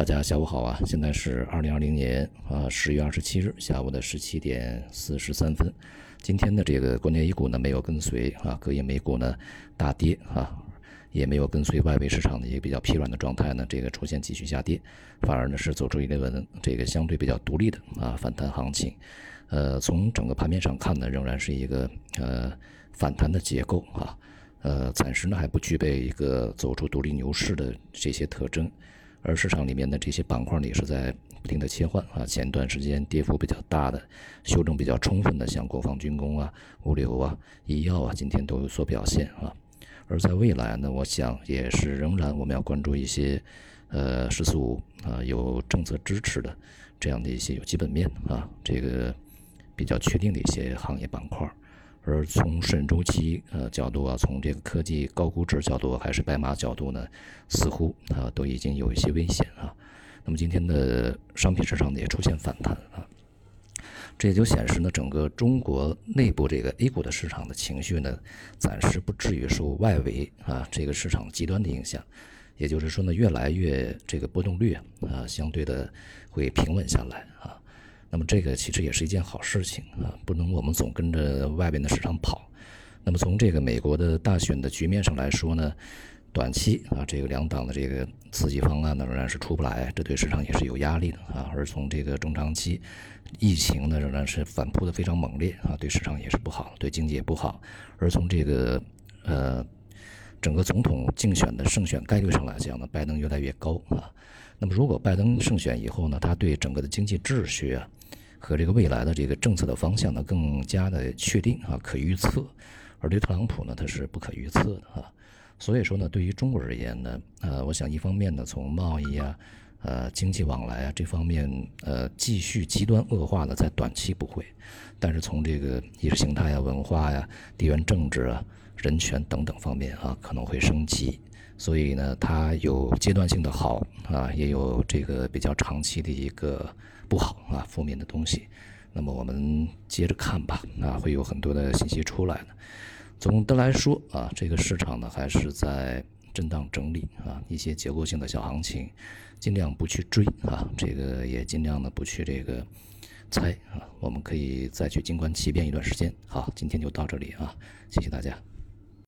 大家下午好啊！现在是二零二零年啊十月二十七日下午的十七点四十三分。今天的这个国内 A 股呢没有跟随啊，隔夜美股呢大跌啊，也没有跟随外围市场的一个比较疲软的状态呢，这个出现继续下跌，反而呢是走出一轮这个相对比较独立的啊反弹行情。呃，从整个盘面上看呢，仍然是一个呃反弹的结构啊，呃，暂时呢还不具备一个走出独立牛市的这些特征。而市场里面的这些板块呢，也是在不停的切换啊。前段时间跌幅比较大的、修正比较充分的，像国防军工啊、物流啊、医药啊，今天都有所表现啊。而在未来呢，我想也是仍然我们要关注一些呃“十四五”啊有政策支持的这样的一些有基本面啊这个比较确定的一些行业板块。而从顺周期呃角度啊，从这个科技高估值角度，还是白马角度呢，似乎啊都已经有一些危险啊。那么今天的商品市场呢也出现反弹啊，这也就显示呢，整个中国内部这个 A 股的市场的情绪呢，暂时不至于受外围啊这个市场极端的影响，也就是说呢，越来越这个波动率啊相对的会平稳下来啊。那么这个其实也是一件好事情啊，不能我们总跟着外边的市场跑。那么从这个美国的大选的局面上来说呢，短期啊，这个两党的这个刺激方案呢仍然是出不来，这对市场也是有压力的啊。而从这个中长期，疫情呢仍然是反扑的非常猛烈啊，对市场也是不好，对经济也不好。而从这个呃整个总统竞选的胜选概率上来讲呢，拜登越来越高啊。那么如果拜登胜选以后呢，他对整个的经济秩序啊。和这个未来的这个政策的方向呢，更加的确定啊，可预测；而对特朗普呢，他是不可预测的啊。所以说呢，对于中国而言呢，呃，我想一方面呢，从贸易啊、呃经济往来啊这方面，呃，继续极端恶化呢，在短期不会；但是从这个意识形态啊、文化呀、地缘政治啊、人权等等方面啊，可能会升级。所以呢，它有阶段性的好啊，也有这个比较长期的一个不好啊，负面的东西。那么我们接着看吧，啊，会有很多的信息出来的。总的来说啊，这个市场呢还是在震荡整理啊，一些结构性的小行情，尽量不去追啊，这个也尽量的不去这个猜啊，我们可以再去静观其变一段时间。好，今天就到这里啊，谢谢大家。